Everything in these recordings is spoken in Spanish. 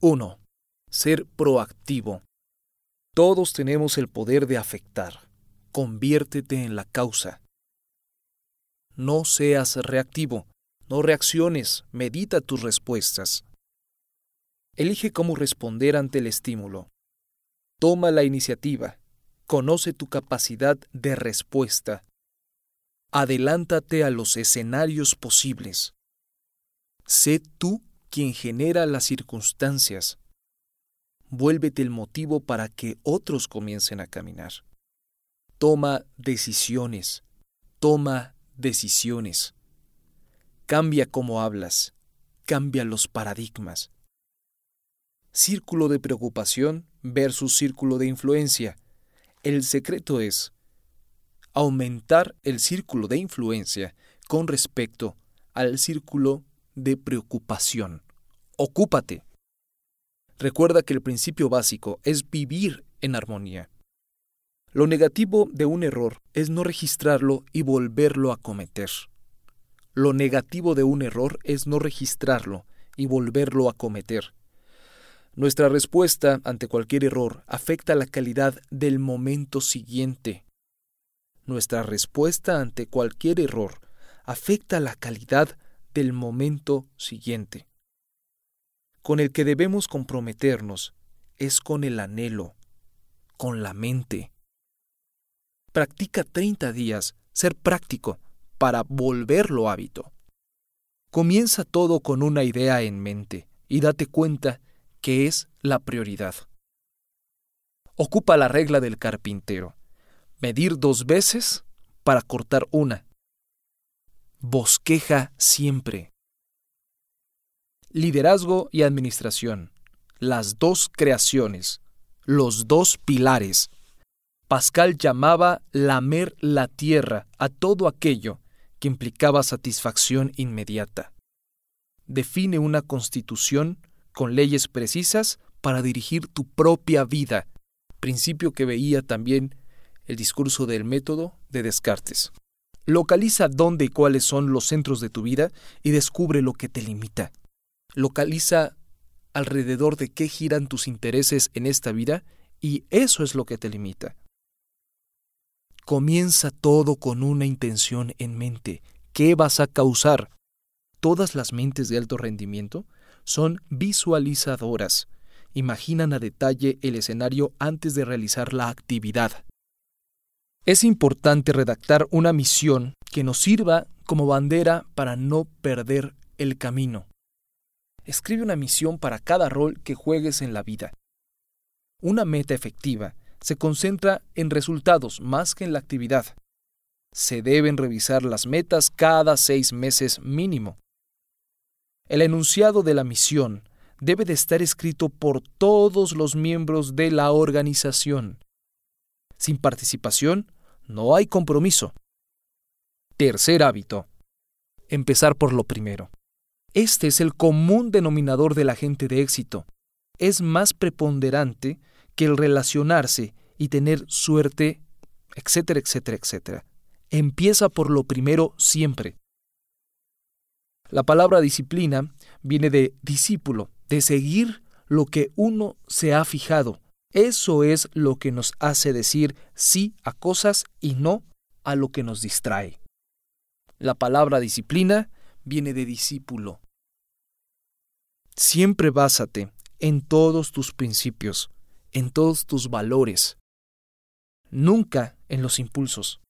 1. Ser proactivo. Todos tenemos el poder de afectar. Conviértete en la causa. No seas reactivo. No reacciones. Medita tus respuestas. Elige cómo responder ante el estímulo. Toma la iniciativa. Conoce tu capacidad de respuesta. Adelántate a los escenarios posibles. Sé tú quien genera las circunstancias. Vuélvete el motivo para que otros comiencen a caminar. Toma decisiones. Toma decisiones. Cambia cómo hablas. Cambia los paradigmas. Círculo de preocupación versus círculo de influencia. El secreto es aumentar el círculo de influencia con respecto al círculo de preocupación. Ocúpate. Recuerda que el principio básico es vivir en armonía. Lo negativo de un error es no registrarlo y volverlo a cometer. Lo negativo de un error es no registrarlo y volverlo a cometer. Nuestra respuesta ante cualquier error afecta la calidad del momento siguiente. Nuestra respuesta ante cualquier error afecta la calidad del momento siguiente. Con el que debemos comprometernos es con el anhelo, con la mente. Practica 30 días ser práctico para volverlo hábito. Comienza todo con una idea en mente y date cuenta que es la prioridad. Ocupa la regla del carpintero. Medir dos veces para cortar una bosqueja siempre. Liderazgo y administración, las dos creaciones, los dos pilares. Pascal llamaba lamer la tierra a todo aquello que implicaba satisfacción inmediata. Define una constitución con leyes precisas para dirigir tu propia vida, principio que veía también el discurso del método de Descartes. Localiza dónde y cuáles son los centros de tu vida y descubre lo que te limita. Localiza alrededor de qué giran tus intereses en esta vida y eso es lo que te limita. Comienza todo con una intención en mente. ¿Qué vas a causar? Todas las mentes de alto rendimiento son visualizadoras. Imaginan a detalle el escenario antes de realizar la actividad. Es importante redactar una misión que nos sirva como bandera para no perder el camino. Escribe una misión para cada rol que juegues en la vida. Una meta efectiva se concentra en resultados más que en la actividad. Se deben revisar las metas cada seis meses mínimo. El enunciado de la misión debe de estar escrito por todos los miembros de la organización. Sin participación, no hay compromiso. Tercer hábito. Empezar por lo primero. Este es el común denominador de la gente de éxito. Es más preponderante que el relacionarse y tener suerte, etcétera, etcétera, etcétera. Empieza por lo primero siempre. La palabra disciplina viene de discípulo, de seguir lo que uno se ha fijado, eso es lo que nos hace decir sí a cosas y no a lo que nos distrae. La palabra disciplina viene de discípulo. Siempre básate en todos tus principios, en todos tus valores, nunca en los impulsos.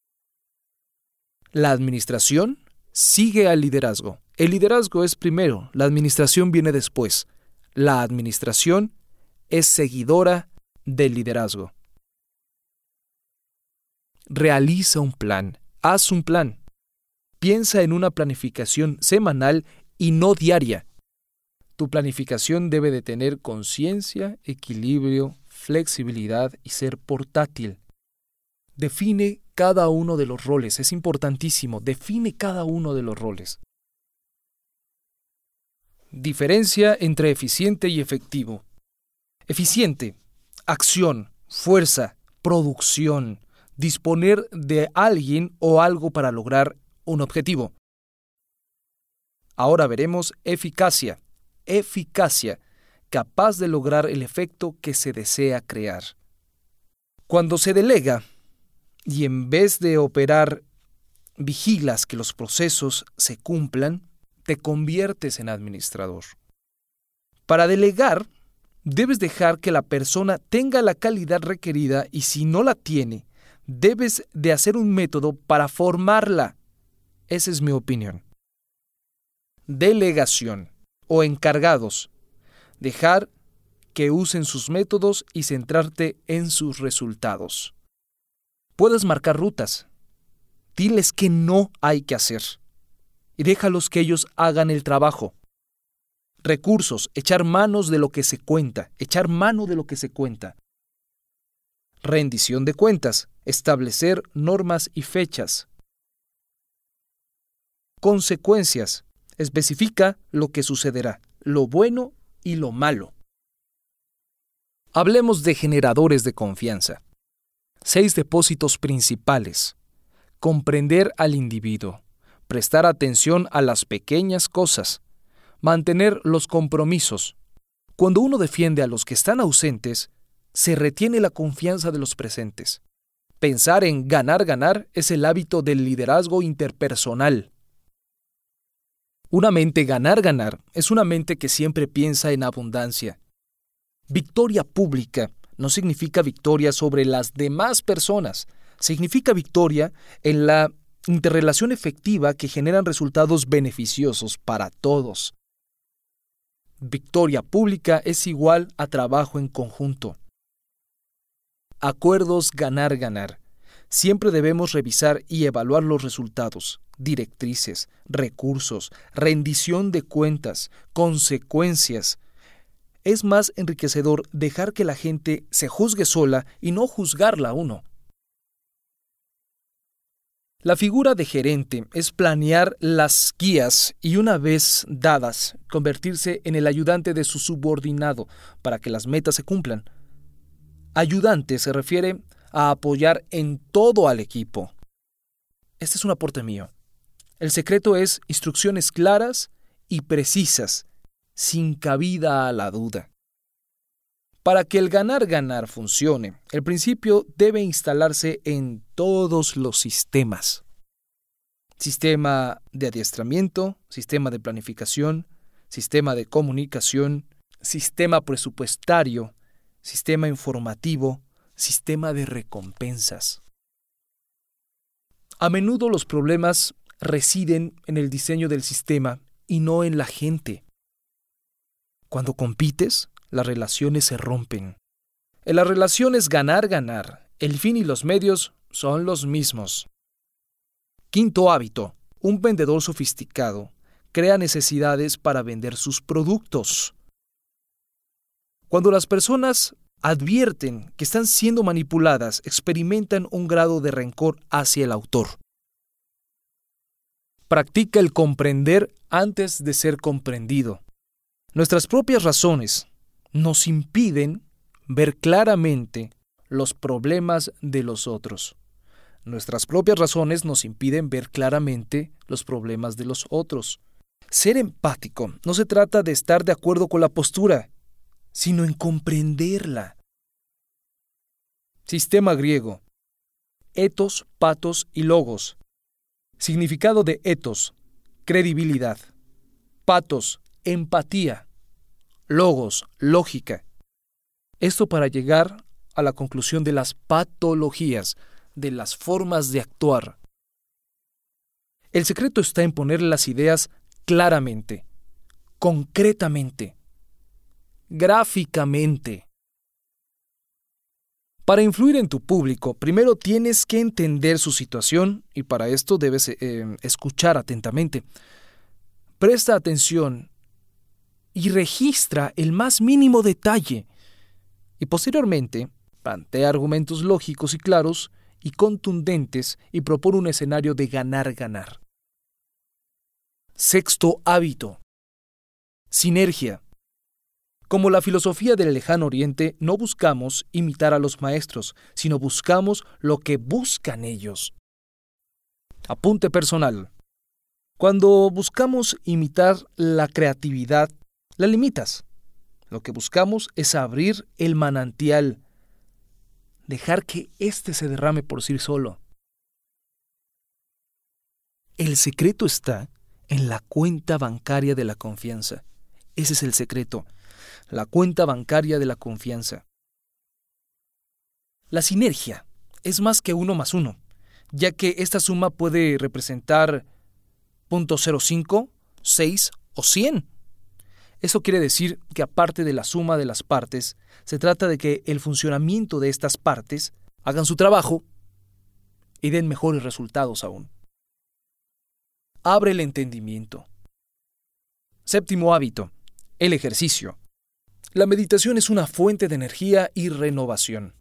La administración sigue al liderazgo. El liderazgo es primero, la administración viene después. La administración es seguidora del liderazgo. Realiza un plan, haz un plan. Piensa en una planificación semanal y no diaria. Tu planificación debe de tener conciencia, equilibrio, flexibilidad y ser portátil. Define cada uno de los roles, es importantísimo, define cada uno de los roles. Diferencia entre eficiente y efectivo. Eficiente acción, fuerza, producción, disponer de alguien o algo para lograr un objetivo. Ahora veremos eficacia. Eficacia, capaz de lograr el efecto que se desea crear. Cuando se delega, y en vez de operar vigilas que los procesos se cumplan, te conviertes en administrador. Para delegar, debes dejar que la persona tenga la calidad requerida y si no la tiene, debes de hacer un método para formarla. Esa es mi opinión. Delegación o encargados. Dejar que usen sus métodos y centrarte en sus resultados. Puedes marcar rutas. Diles que no hay que hacer. Y déjalos que ellos hagan el trabajo. Recursos, echar manos de lo que se cuenta, echar mano de lo que se cuenta. Rendición de cuentas, establecer normas y fechas. Consecuencias, especifica lo que sucederá, lo bueno y lo malo. Hablemos de generadores de confianza. Seis depósitos principales. Comprender al individuo. Prestar atención a las pequeñas cosas. Mantener los compromisos. Cuando uno defiende a los que están ausentes, se retiene la confianza de los presentes. Pensar en ganar, ganar es el hábito del liderazgo interpersonal. Una mente ganar, ganar es una mente que siempre piensa en abundancia. Victoria pública no significa victoria sobre las demás personas, significa victoria en la interrelación efectiva que generan resultados beneficiosos para todos. Victoria pública es igual a trabajo en conjunto. Acuerdos ganar-ganar. Siempre debemos revisar y evaluar los resultados, directrices, recursos, rendición de cuentas, consecuencias. Es más enriquecedor dejar que la gente se juzgue sola y no juzgarla uno. La figura de gerente es planear las guías y una vez dadas, convertirse en el ayudante de su subordinado para que las metas se cumplan. Ayudante se refiere a apoyar en todo al equipo. Este es un aporte mío. El secreto es instrucciones claras y precisas, sin cabida a la duda. Para que el ganar-ganar funcione, el principio debe instalarse en todos los sistemas. Sistema de adiestramiento, sistema de planificación, sistema de comunicación, sistema presupuestario, sistema informativo, sistema de recompensas. A menudo los problemas residen en el diseño del sistema y no en la gente. Cuando compites, las relaciones se rompen. En las relaciones ganar-ganar, el fin y los medios son los mismos. Quinto hábito. Un vendedor sofisticado crea necesidades para vender sus productos. Cuando las personas advierten que están siendo manipuladas, experimentan un grado de rencor hacia el autor. Practica el comprender antes de ser comprendido. Nuestras propias razones nos impiden ver claramente los problemas de los otros. Nuestras propias razones nos impiden ver claramente los problemas de los otros. Ser empático no se trata de estar de acuerdo con la postura, sino en comprenderla. Sistema griego. Etos, patos y logos. Significado de etos, credibilidad. Patos, empatía. Logos, lógica. Esto para llegar a la conclusión de las patologías, de las formas de actuar. El secreto está en poner las ideas claramente, concretamente, gráficamente. Para influir en tu público, primero tienes que entender su situación y para esto debes eh, escuchar atentamente. Presta atención y registra el más mínimo detalle y posteriormente plantea argumentos lógicos y claros y contundentes y propone un escenario de ganar-ganar. Sexto hábito. Sinergia. Como la filosofía del lejano oriente, no buscamos imitar a los maestros, sino buscamos lo que buscan ellos. Apunte personal. Cuando buscamos imitar la creatividad, la limitas. Lo que buscamos es abrir el manantial, dejar que éste se derrame por sí solo. El secreto está en la cuenta bancaria de la confianza. Ese es el secreto, la cuenta bancaria de la confianza. La sinergia es más que uno más uno, ya que esta suma puede representar 0.05, 6 o 100. Eso quiere decir que aparte de la suma de las partes, se trata de que el funcionamiento de estas partes hagan su trabajo y den mejores resultados aún. Abre el entendimiento. Séptimo hábito, el ejercicio. La meditación es una fuente de energía y renovación.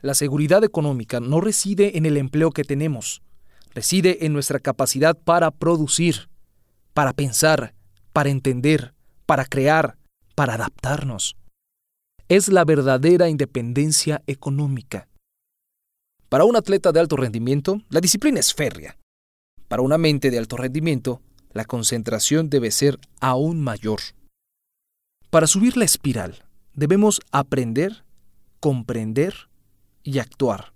La seguridad económica no reside en el empleo que tenemos, reside en nuestra capacidad para producir, para pensar, para entender, para crear, para adaptarnos. Es la verdadera independencia económica. Para un atleta de alto rendimiento, la disciplina es férrea. Para una mente de alto rendimiento, la concentración debe ser aún mayor. Para subir la espiral, debemos aprender, comprender y actuar.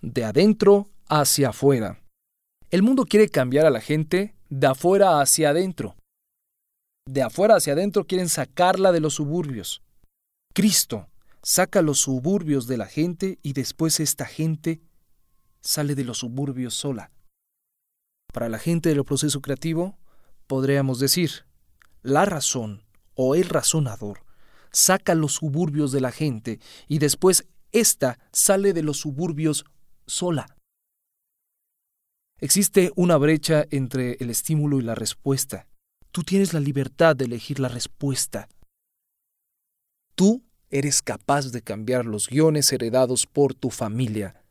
De adentro hacia afuera. El mundo quiere cambiar a la gente de afuera hacia adentro de afuera hacia adentro quieren sacarla de los suburbios. Cristo saca los suburbios de la gente y después esta gente sale de los suburbios sola. Para la gente del proceso creativo, podríamos decir, la razón o el razonador saca los suburbios de la gente y después ésta sale de los suburbios sola. Existe una brecha entre el estímulo y la respuesta. Tú tienes la libertad de elegir la respuesta. Tú eres capaz de cambiar los guiones heredados por tu familia.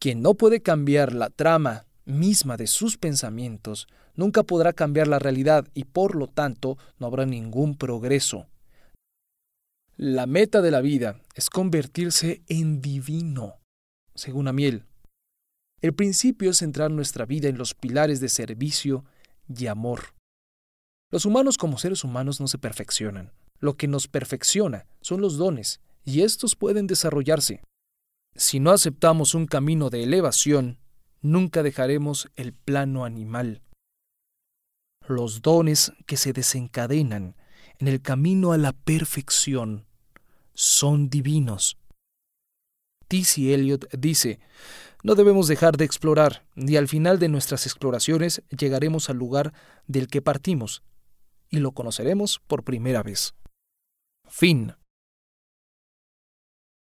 Quien no puede cambiar la trama misma de sus pensamientos, nunca podrá cambiar la realidad y por lo tanto no habrá ningún progreso. La meta de la vida es convertirse en divino, según Amiel. El principio es centrar nuestra vida en los pilares de servicio y amor. Los humanos como seres humanos no se perfeccionan. Lo que nos perfecciona son los dones, y estos pueden desarrollarse. Si no aceptamos un camino de elevación, nunca dejaremos el plano animal. Los dones que se desencadenan en el camino a la perfección son divinos. T.C. Eliot dice, no debemos dejar de explorar, ni al final de nuestras exploraciones llegaremos al lugar del que partimos, y lo conoceremos por primera vez. Fin.